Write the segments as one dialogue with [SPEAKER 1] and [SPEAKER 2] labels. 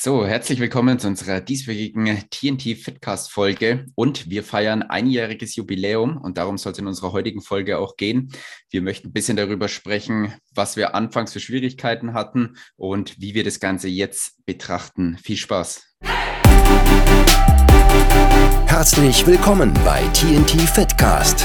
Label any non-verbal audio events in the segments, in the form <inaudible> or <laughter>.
[SPEAKER 1] So, herzlich willkommen zu unserer dieswöchigen TNT Fitcast Folge und wir feiern einjähriges Jubiläum und darum soll es in unserer heutigen Folge auch gehen. Wir möchten ein bisschen darüber sprechen, was wir anfangs für Schwierigkeiten hatten und wie wir das Ganze jetzt betrachten. Viel Spaß!
[SPEAKER 2] Herzlich willkommen bei TNT Fitcast,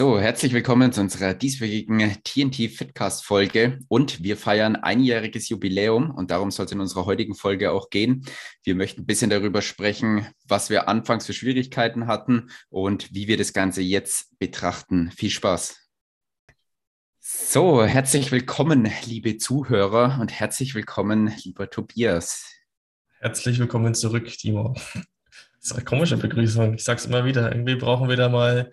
[SPEAKER 1] So, herzlich willkommen zu unserer dieswöchigen TNT Fitcast Folge und wir feiern einjähriges Jubiläum und darum soll es in unserer heutigen Folge auch gehen. Wir möchten ein bisschen darüber sprechen, was wir anfangs für Schwierigkeiten hatten und wie wir das Ganze jetzt betrachten. Viel Spaß! So, herzlich willkommen, liebe Zuhörer und herzlich willkommen, lieber Tobias.
[SPEAKER 3] Herzlich willkommen zurück, Timo. Das ist eine komische Begrüßung. Ich sage es immer wieder. Irgendwie brauchen wir da mal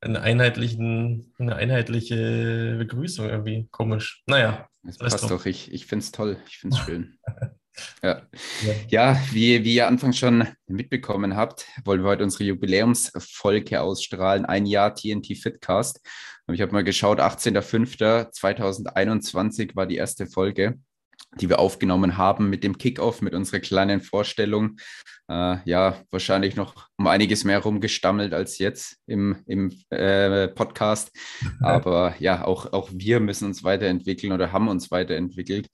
[SPEAKER 3] eine, einheitlichen, eine einheitliche Begrüßung irgendwie. Komisch. Naja.
[SPEAKER 1] Das passt doch. Ich, ich finde es toll. Ich finde es <laughs> schön. Ja. ja, wie, wie ihr anfangs schon mitbekommen habt, wollen wir heute unsere Jubiläumsfolge ausstrahlen. Ein Jahr TNT Fitcast. Ich habe mal geschaut, 18.05.2021 war die erste Folge die wir aufgenommen haben mit dem Kickoff, mit unserer kleinen Vorstellung. Äh, ja, wahrscheinlich noch um einiges mehr rumgestammelt als jetzt im, im äh, Podcast. <laughs> Aber ja, auch, auch wir müssen uns weiterentwickeln oder haben uns weiterentwickelt.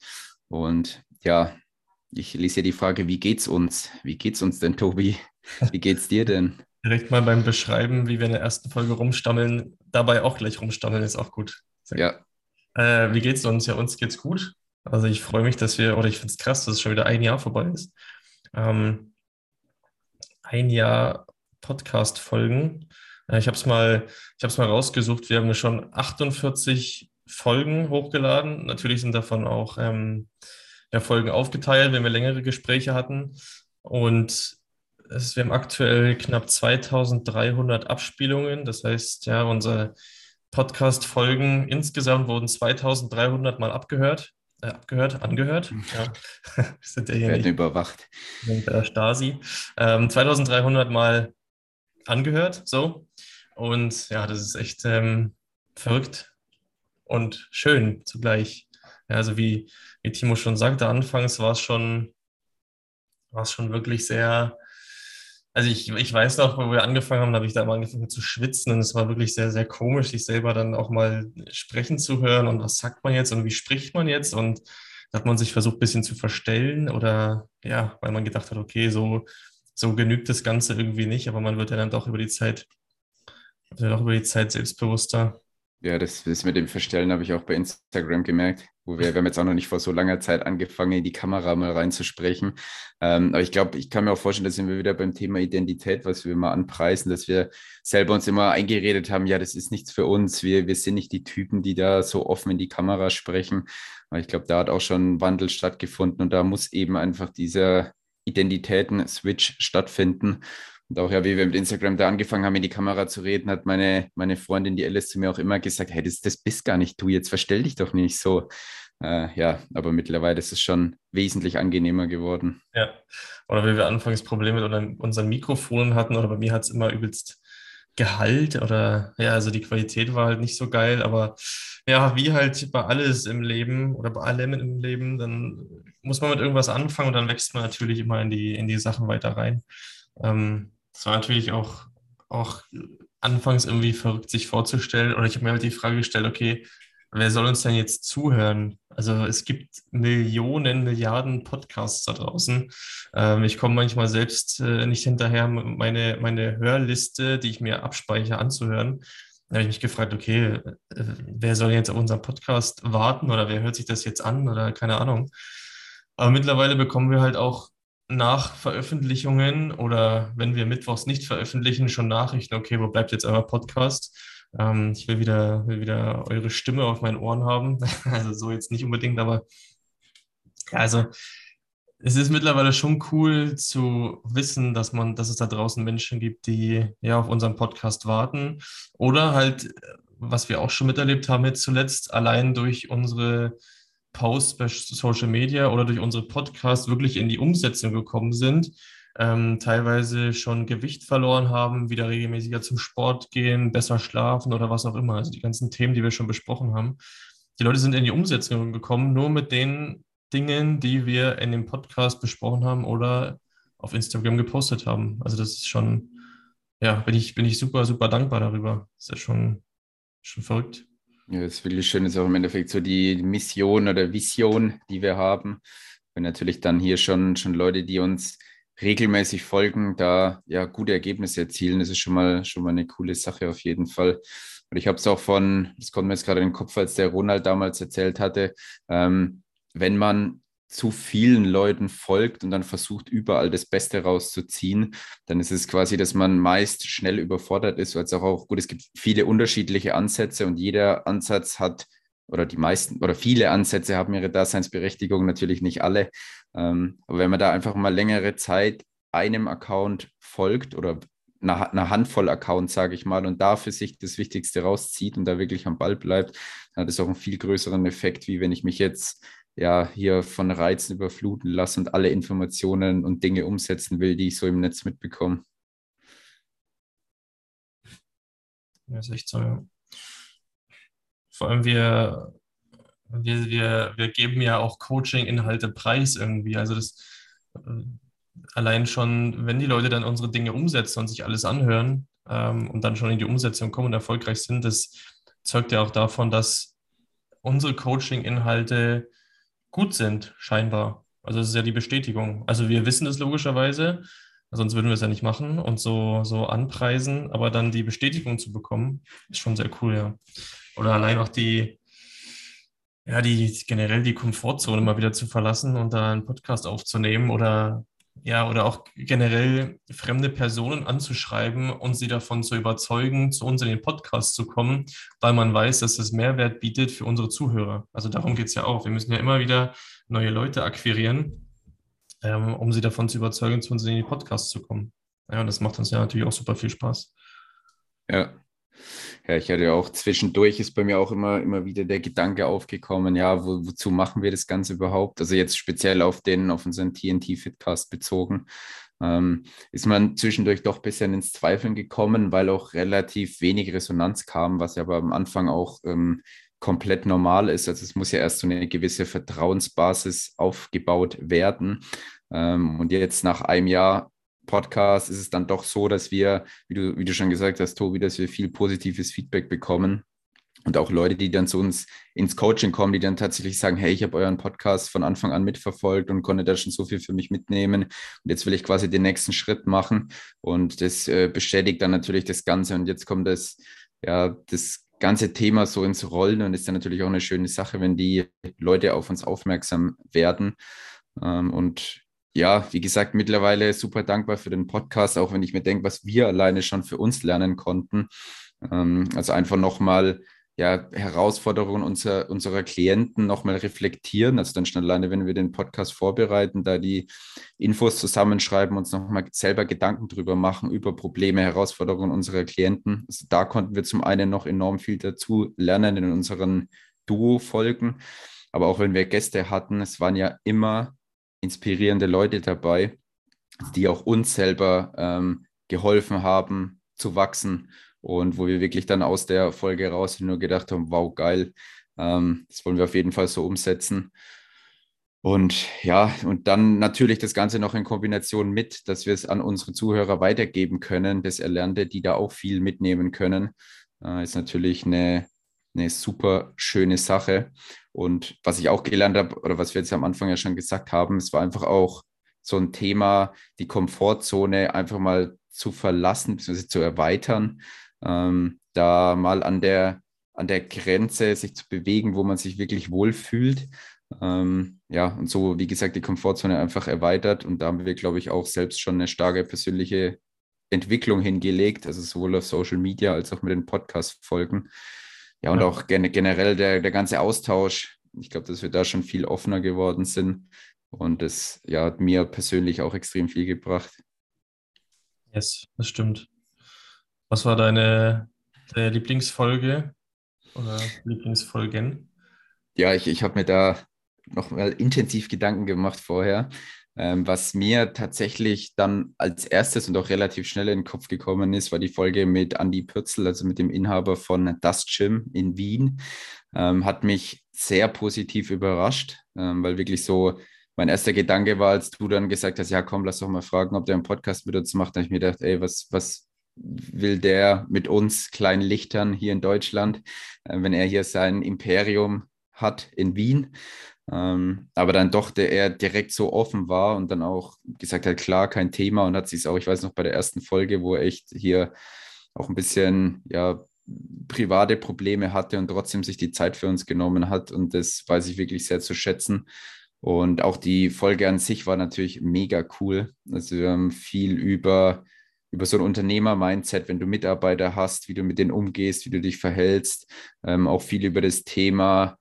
[SPEAKER 1] Und ja, ich lese hier die Frage, wie geht's uns? Wie geht's uns denn, Tobi? Wie geht's dir denn? <laughs>
[SPEAKER 3] Direkt mal beim Beschreiben, wie wir in der ersten Folge rumstammeln, dabei auch gleich rumstammeln, ist auch gut.
[SPEAKER 1] Ja.
[SPEAKER 3] Äh, wie geht's uns? Ja, uns geht's gut. Also ich freue mich, dass wir, oder ich finde es krass, dass es schon wieder ein Jahr vorbei ist. Ähm, ein Jahr Podcast-Folgen. Äh, ich habe es mal, mal rausgesucht. Wir haben schon 48 Folgen hochgeladen. Natürlich sind davon auch ähm, ja, Folgen aufgeteilt, wenn wir längere Gespräche hatten. Und es, wir haben aktuell knapp 2300 Abspielungen. Das heißt, ja, unsere Podcast-Folgen insgesamt wurden 2300 Mal abgehört äh, abgehört, angehört.
[SPEAKER 1] Mhm. Ja. <laughs> Wir sind ja hier Werden nicht überwacht.
[SPEAKER 3] Mit der Stasi. Ähm, 2300 Mal angehört, so. Und ja, das ist echt ähm, verrückt und schön zugleich. Ja, also wie, wie Timo schon sagte, anfangs war es schon, war es schon wirklich sehr, also ich, ich weiß noch, wo wir angefangen haben, habe ich da mal angefangen zu schwitzen und es war wirklich sehr, sehr komisch, sich selber dann auch mal sprechen zu hören und was sagt man jetzt und wie spricht man jetzt? Und da hat man sich versucht, ein bisschen zu verstellen oder ja, weil man gedacht hat, okay, so, so genügt das Ganze irgendwie nicht, aber man wird ja dann doch über die Zeit, ja doch über die Zeit selbstbewusster.
[SPEAKER 1] Ja, das, das mit dem Verstellen habe ich auch bei Instagram gemerkt, wo wir, wir haben jetzt auch noch nicht vor so langer Zeit angefangen, in die Kamera mal reinzusprechen. Ähm, aber ich glaube, ich kann mir auch vorstellen, dass wir wieder beim Thema Identität, was wir immer anpreisen, dass wir selber uns immer eingeredet haben, ja, das ist nichts für uns. Wir, wir sind nicht die Typen, die da so offen in die Kamera sprechen. Aber ich glaube, da hat auch schon Wandel stattgefunden und da muss eben einfach dieser Identitäten-Switch stattfinden. Und auch ja, wie wir mit Instagram da angefangen haben, in die Kamera zu reden, hat meine, meine Freundin, die Alice, zu mir auch immer gesagt, hey, das, das bist gar nicht du, jetzt verstell dich doch nicht so. Äh, ja, aber mittlerweile ist es schon wesentlich angenehmer geworden.
[SPEAKER 3] Ja, oder wie wir anfangs Probleme mit unseren Mikrofonen hatten, oder bei mir hat es immer übelst Gehalt oder ja, also die Qualität war halt nicht so geil, aber ja, wie halt bei alles im Leben oder bei allem im Leben, dann muss man mit irgendwas anfangen und dann wächst man natürlich immer in die, in die Sachen weiter rein. Ähm, es war natürlich auch, auch anfangs irgendwie verrückt, sich vorzustellen. Oder ich habe mir halt die Frage gestellt, okay, wer soll uns denn jetzt zuhören? Also es gibt Millionen, Milliarden Podcasts da draußen. Ähm, ich komme manchmal selbst äh, nicht hinterher, meine, meine Hörliste, die ich mir abspeichere, anzuhören. Da habe ich mich gefragt, okay, äh, wer soll jetzt auf unseren Podcast warten oder wer hört sich das jetzt an oder keine Ahnung. Aber mittlerweile bekommen wir halt auch nach Veröffentlichungen oder wenn wir mittwochs nicht veröffentlichen, schon Nachrichten, okay, wo bleibt jetzt euer Podcast? Ähm, ich will wieder, will wieder eure Stimme auf meinen Ohren haben. <laughs> Also so jetzt nicht unbedingt, aber ja, also es ist mittlerweile schon cool zu wissen, dass man, dass es da draußen Menschen gibt, die ja auf unseren Podcast warten oder halt, was wir auch schon miterlebt haben jetzt zuletzt, allein durch unsere Posts bei Social Media oder durch unsere Podcasts wirklich in die Umsetzung gekommen sind, ähm, teilweise schon Gewicht verloren haben, wieder regelmäßiger zum Sport gehen, besser schlafen oder was auch immer. Also die ganzen Themen, die wir schon besprochen haben. Die Leute sind in die Umsetzung gekommen, nur mit den Dingen, die wir in dem Podcast besprochen haben oder auf Instagram gepostet haben. Also das ist schon, ja, bin ich, bin ich super, super dankbar darüber. Das ist ja schon, schon verrückt.
[SPEAKER 1] Ja, das ist wirklich schön, das ist auch im Endeffekt so die Mission oder Vision, die wir haben. Und natürlich dann hier schon, schon Leute, die uns regelmäßig folgen, da ja gute Ergebnisse erzielen. Das ist schon mal, schon mal eine coole Sache auf jeden Fall. Und ich habe es auch von, das kommt mir jetzt gerade in den Kopf, als der Ronald damals erzählt hatte, ähm, wenn man zu vielen Leuten folgt und dann versucht, überall das Beste rauszuziehen, dann ist es quasi, dass man meist schnell überfordert ist, weil es auch, auch gut, es gibt viele unterschiedliche Ansätze und jeder Ansatz hat oder die meisten oder viele Ansätze haben ihre Daseinsberechtigung, natürlich nicht alle. Ähm, aber wenn man da einfach mal längere Zeit einem Account folgt oder einer, einer Handvoll Accounts, sage ich mal, und da für sich das Wichtigste rauszieht und da wirklich am Ball bleibt, dann hat es auch einen viel größeren Effekt, wie wenn ich mich jetzt ja hier von Reizen überfluten lasse und alle Informationen und Dinge umsetzen will, die ich so im Netz mitbekomme.
[SPEAKER 3] Ja, ist echt so. Vor allem wir, wir, wir, wir geben ja auch Coaching-Inhalte preis irgendwie. Also das äh, allein schon, wenn die Leute dann unsere Dinge umsetzen und sich alles anhören ähm, und dann schon in die Umsetzung kommen und erfolgreich sind, das zeugt ja auch davon, dass unsere Coaching-Inhalte gut sind, scheinbar. Also das ist ja die Bestätigung. Also wir wissen es logischerweise, sonst würden wir es ja nicht machen und so, so anpreisen, aber dann die Bestätigung zu bekommen, ist schon sehr cool, ja. Oder allein auch die, ja, die generell die Komfortzone mal wieder zu verlassen und da einen Podcast aufzunehmen oder ja, oder auch generell fremde Personen anzuschreiben und sie davon zu überzeugen, zu uns in den Podcast zu kommen, weil man weiß, dass es Mehrwert bietet für unsere Zuhörer. Also darum geht es ja auch. Wir müssen ja immer wieder neue Leute akquirieren, ähm, um sie davon zu überzeugen, zu uns in den Podcast zu kommen. Ja, und das macht uns ja natürlich auch super viel Spaß.
[SPEAKER 1] Ja, ja, ich hatte auch zwischendurch ist bei mir auch immer, immer wieder der Gedanke aufgekommen, ja, wo, wozu machen wir das Ganze überhaupt? Also jetzt speziell auf den, auf unseren TNT-Fitcast bezogen, ähm, ist man zwischendurch doch ein bisschen ins Zweifeln gekommen, weil auch relativ wenig Resonanz kam, was ja aber am Anfang auch ähm, komplett normal ist. Also es muss ja erst so eine gewisse Vertrauensbasis aufgebaut werden. Ähm, und jetzt nach einem Jahr Podcast ist es dann doch so, dass wir, wie du, wie du schon gesagt hast, Tobi, dass wir viel positives Feedback bekommen. Und auch Leute, die dann zu uns ins Coaching kommen, die dann tatsächlich sagen, hey, ich habe euren Podcast von Anfang an mitverfolgt und konnte da schon so viel für mich mitnehmen. Und jetzt will ich quasi den nächsten Schritt machen. Und das äh, bestätigt dann natürlich das Ganze. Und jetzt kommt das, ja, das ganze Thema so ins Rollen und ist dann natürlich auch eine schöne Sache, wenn die Leute auf uns aufmerksam werden. Ähm, und ja, wie gesagt, mittlerweile super dankbar für den Podcast, auch wenn ich mir denke, was wir alleine schon für uns lernen konnten. Ähm, also einfach nochmal ja, Herausforderungen unserer, unserer Klienten nochmal reflektieren. Also dann schon alleine, wenn wir den Podcast vorbereiten, da die Infos zusammenschreiben, uns nochmal selber Gedanken drüber machen, über Probleme, Herausforderungen unserer Klienten. Also da konnten wir zum einen noch enorm viel dazu lernen in unseren Duo-Folgen. Aber auch wenn wir Gäste hatten, es waren ja immer inspirierende Leute dabei, die auch uns selber ähm, geholfen haben zu wachsen und wo wir wirklich dann aus der Folge raus nur gedacht haben, wow, geil, ähm, das wollen wir auf jeden Fall so umsetzen. Und ja, und dann natürlich das Ganze noch in Kombination mit, dass wir es an unsere Zuhörer weitergeben können, das Erlernte, die da auch viel mitnehmen können, äh, ist natürlich eine, eine super schöne Sache. Und was ich auch gelernt habe, oder was wir jetzt am Anfang ja schon gesagt haben, es war einfach auch so ein Thema, die Komfortzone einfach mal zu verlassen, bzw. zu erweitern, ähm, da mal an der, an der Grenze sich zu bewegen, wo man sich wirklich wohlfühlt. Ähm, ja, und so, wie gesagt, die Komfortzone einfach erweitert. Und da haben wir, glaube ich, auch selbst schon eine starke persönliche Entwicklung hingelegt, also sowohl auf Social Media als auch mit den Podcast-Folgen. Ja, und ja. auch gen generell der, der ganze Austausch. Ich glaube, dass wir da schon viel offener geworden sind Und das ja, hat mir persönlich auch extrem viel gebracht.
[SPEAKER 3] Yes, das stimmt. Was war deine, deine Lieblingsfolge oder Lieblingsfolgen?
[SPEAKER 1] Ja, ich, ich habe mir da noch mal intensiv Gedanken gemacht vorher. Ähm, was mir tatsächlich dann als erstes und auch relativ schnell in den Kopf gekommen ist, war die Folge mit Andy Pürzel, also mit dem Inhaber von Das Gym in Wien. Ähm, hat mich sehr positiv überrascht, ähm, weil wirklich so mein erster Gedanke war, als du dann gesagt hast, ja komm, lass doch mal fragen, ob der einen Podcast mit uns macht, da habe ich mir gedacht, ey, was, was will der mit uns kleinen Lichtern hier in Deutschland, äh, wenn er hier sein Imperium hat in Wien. Ähm, aber dann doch, der er direkt so offen war und dann auch gesagt hat, klar, kein Thema und hat sich auch, ich weiß noch, bei der ersten Folge, wo er echt hier auch ein bisschen, ja, private Probleme hatte und trotzdem sich die Zeit für uns genommen hat. Und das weiß ich wirklich sehr zu schätzen. Und auch die Folge an sich war natürlich mega cool. Also wir haben viel über, über so ein Unternehmer-Mindset, wenn du Mitarbeiter hast, wie du mit denen umgehst, wie du dich verhältst. Ähm, auch viel über das Thema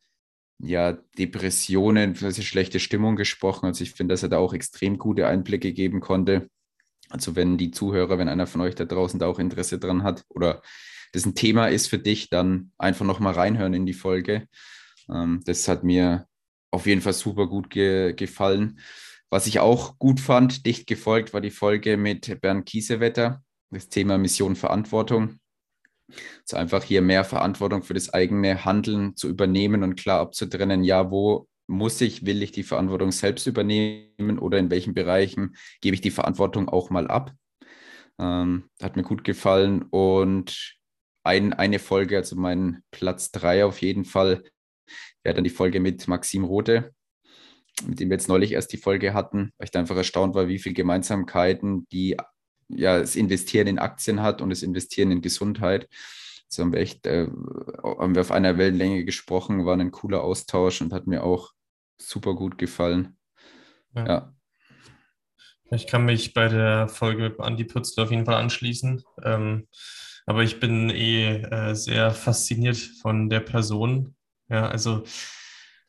[SPEAKER 1] ja, Depressionen, schlechte Stimmung gesprochen. Also ich finde, dass er da auch extrem gute Einblicke geben konnte. Also wenn die Zuhörer, wenn einer von euch da draußen da auch Interesse dran hat oder das ein Thema ist für dich, dann einfach nochmal reinhören in die Folge. Ähm, das hat mir auf jeden Fall super gut ge gefallen. Was ich auch gut fand, dicht gefolgt, war die Folge mit Bernd Kiesewetter, das Thema Mission Verantwortung. Also einfach hier mehr Verantwortung für das eigene Handeln zu übernehmen und klar abzutrennen, ja, wo muss ich, will ich die Verantwortung selbst übernehmen oder in welchen Bereichen gebe ich die Verantwortung auch mal ab. Ähm, hat mir gut gefallen und ein, eine Folge, also mein Platz drei auf jeden Fall, wäre dann die Folge mit Maxim Rote, mit dem wir jetzt neulich erst die Folge hatten, weil ich da einfach erstaunt war, wie viele Gemeinsamkeiten die ja, das Investieren in Aktien hat und das Investieren in Gesundheit. So haben wir echt, äh, haben wir auf einer Wellenlänge gesprochen, war ein cooler Austausch und hat mir auch super gut gefallen. Ja. ja.
[SPEAKER 3] Ich kann mich bei der Folge mit Andi Pützl auf jeden Fall anschließen. Ähm, aber ich bin eh äh, sehr fasziniert von der Person. Ja, also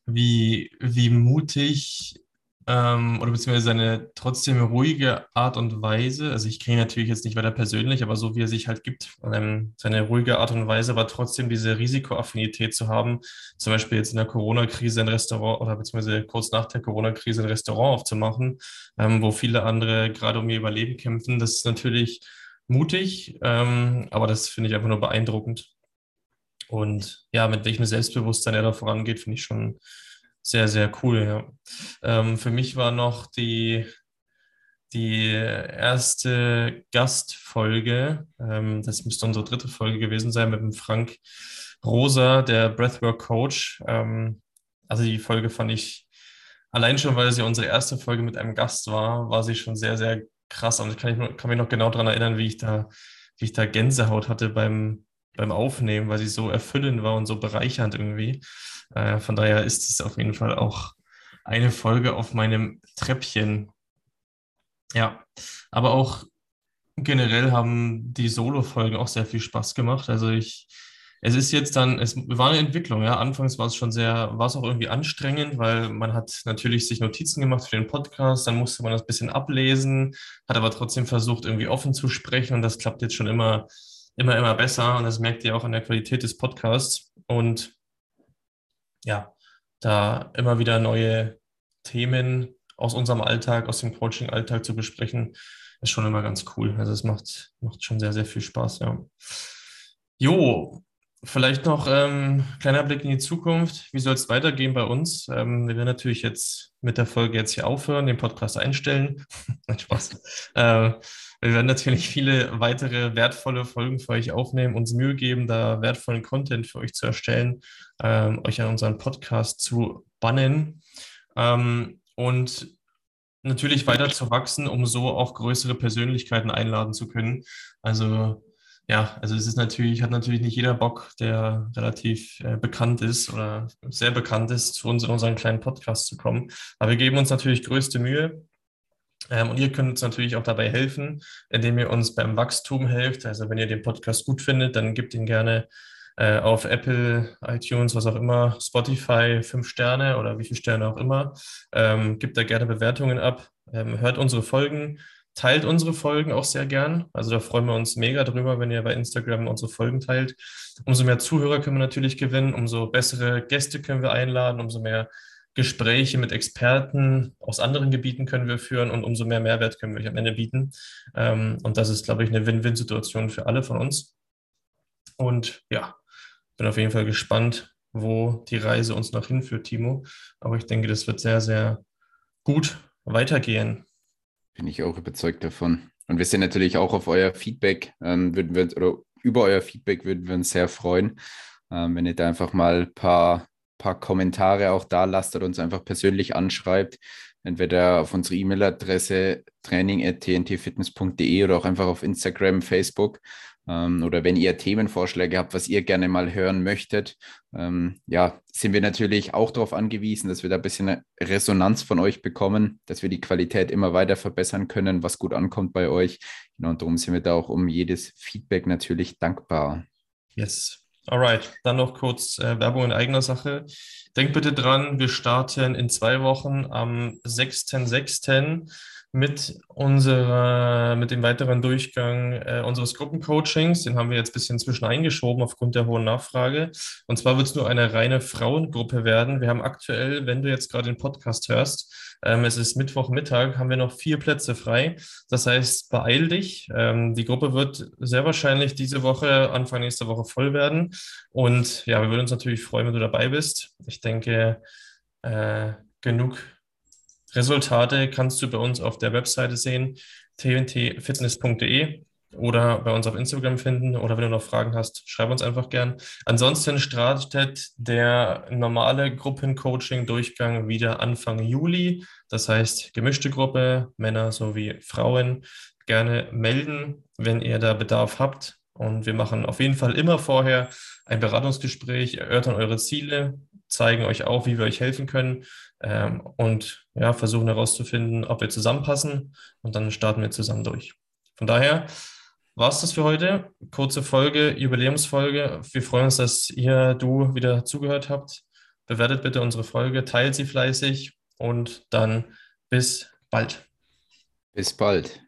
[SPEAKER 3] wie, wie mutig ähm, oder beziehungsweise seine trotzdem ruhige Art und Weise, also ich kenne natürlich jetzt nicht weiter persönlich, aber so wie er sich halt gibt, ähm, seine ruhige Art und Weise war trotzdem diese Risikoaffinität zu haben, zum Beispiel jetzt in der Corona-Krise ein Restaurant oder beziehungsweise kurz nach der Corona-Krise ein Restaurant aufzumachen, ähm, wo viele andere gerade um ihr Überleben kämpfen. Das ist natürlich mutig, ähm, aber das finde ich einfach nur beeindruckend. Und ja, mit welchem Selbstbewusstsein er da vorangeht, finde ich schon sehr, sehr cool, ja. Ähm, für mich war noch die, die erste Gastfolge, ähm, das müsste unsere dritte Folge gewesen sein, mit dem Frank Rosa, der Breathwork Coach. Ähm, also die Folge fand ich, allein schon, weil sie unsere erste Folge mit einem Gast war, war sie schon sehr, sehr krass. Und ich kann, kann mich noch genau daran erinnern, wie ich da, wie ich da Gänsehaut hatte beim, beim Aufnehmen, weil sie so erfüllend war und so bereichernd irgendwie. Äh, von daher ist es auf jeden Fall auch eine Folge auf meinem Treppchen. Ja, aber auch generell haben die Solo-Folgen auch sehr viel Spaß gemacht. Also ich, es ist jetzt dann, es war eine Entwicklung, ja. Anfangs war es schon sehr, war es auch irgendwie anstrengend, weil man hat natürlich sich Notizen gemacht für den Podcast, dann musste man das ein bisschen ablesen, hat aber trotzdem versucht, irgendwie offen zu sprechen und das klappt jetzt schon immer, immer, immer besser und das merkt ihr auch an der Qualität des Podcasts. Und ja, da immer wieder neue Themen aus unserem Alltag, aus dem Coaching-Alltag zu besprechen, ist schon immer ganz cool. Also es macht, macht schon sehr, sehr viel Spaß, ja. Jo, vielleicht noch ähm, kleiner Blick in die Zukunft. Wie soll es weitergehen bei uns? Ähm, wir werden natürlich jetzt mit der Folge jetzt hier aufhören, den Podcast einstellen. <laughs> Spaß. äh, wir werden natürlich viele weitere wertvolle Folgen für euch aufnehmen, uns Mühe geben, da wertvollen Content für euch zu erstellen, ähm, euch an unseren Podcast zu bannen ähm, und natürlich weiter zu wachsen, um so auch größere Persönlichkeiten einladen zu können. Also ja, also es ist natürlich, hat natürlich nicht jeder Bock, der relativ äh, bekannt ist oder sehr bekannt ist, zu uns in unseren kleinen Podcast zu kommen. Aber wir geben uns natürlich größte Mühe. Ähm, und ihr könnt uns natürlich auch dabei helfen, indem ihr uns beim Wachstum helft. Also wenn ihr den Podcast gut findet, dann gebt ihn gerne äh, auf Apple, iTunes, was auch immer, Spotify, fünf Sterne oder wie viele Sterne auch immer. Ähm, gibt da gerne Bewertungen ab, ähm, hört unsere Folgen, teilt unsere Folgen auch sehr gern. Also da freuen wir uns mega drüber, wenn ihr bei Instagram unsere Folgen teilt. Umso mehr Zuhörer können wir natürlich gewinnen, umso bessere Gäste können wir einladen, umso mehr Gespräche mit Experten aus anderen Gebieten können wir führen und umso mehr Mehrwert können wir euch am Ende bieten. Ähm, und das ist, glaube ich, eine Win-Win-Situation für alle von uns. Und ja, bin auf jeden Fall gespannt, wo die Reise uns noch hinführt, Timo. Aber ich denke, das wird sehr, sehr gut weitergehen.
[SPEAKER 1] Bin ich auch überzeugt davon. Und wir sind natürlich auch auf euer Feedback, ähm, würden wir uns, oder über euer Feedback würden wir uns sehr freuen, ähm, wenn ihr da einfach mal ein paar paar Kommentare auch da lasst oder uns einfach persönlich anschreibt. Entweder auf unsere E-Mail-Adresse training.tntfitness.de oder auch einfach auf Instagram, Facebook. Ähm, oder wenn ihr Themenvorschläge habt, was ihr gerne mal hören möchtet, ähm, ja, sind wir natürlich auch darauf angewiesen, dass wir da ein bisschen Resonanz von euch bekommen, dass wir die Qualität immer weiter verbessern können, was gut ankommt bei euch. Genau, und darum sind wir da auch um jedes Feedback natürlich dankbar.
[SPEAKER 3] Yes, Alright, dann noch kurz äh, Werbung in eigener Sache. Denkt bitte dran, wir starten in zwei Wochen am 6.6. mit unserer, mit dem weiteren Durchgang äh, unseres Gruppencoachings. Den haben wir jetzt ein bisschen zwischen eingeschoben aufgrund der hohen Nachfrage. Und zwar wird es nur eine reine Frauengruppe werden. Wir haben aktuell, wenn du jetzt gerade den Podcast hörst, ähm, es ist Mittwochmittag, haben wir noch vier Plätze frei. Das heißt, beeil dich. Ähm, die Gruppe wird sehr wahrscheinlich diese Woche, Anfang nächster Woche voll werden. Und ja, wir würden uns natürlich freuen, wenn du dabei bist. Ich denke, äh, genug Resultate kannst du bei uns auf der Webseite sehen, tntfitness.de oder bei uns auf Instagram finden. Oder wenn du noch Fragen hast, schreib uns einfach gern. Ansonsten startet der normale Gruppencoaching-Durchgang wieder Anfang Juli. Das heißt, gemischte Gruppe, Männer sowie Frauen. Gerne melden, wenn ihr da Bedarf habt. Und wir machen auf jeden Fall immer vorher ein Beratungsgespräch, erörtern eure Ziele, zeigen euch auch, wie wir euch helfen können ähm, und ja, versuchen herauszufinden, ob wir zusammenpassen und dann starten wir zusammen durch. Von daher, war es das für heute. Kurze Folge, Jubiläumsfolge. Wir freuen uns, dass ihr, du wieder zugehört habt. Bewertet bitte unsere Folge, teilt sie fleißig und dann bis bald.
[SPEAKER 1] Bis bald.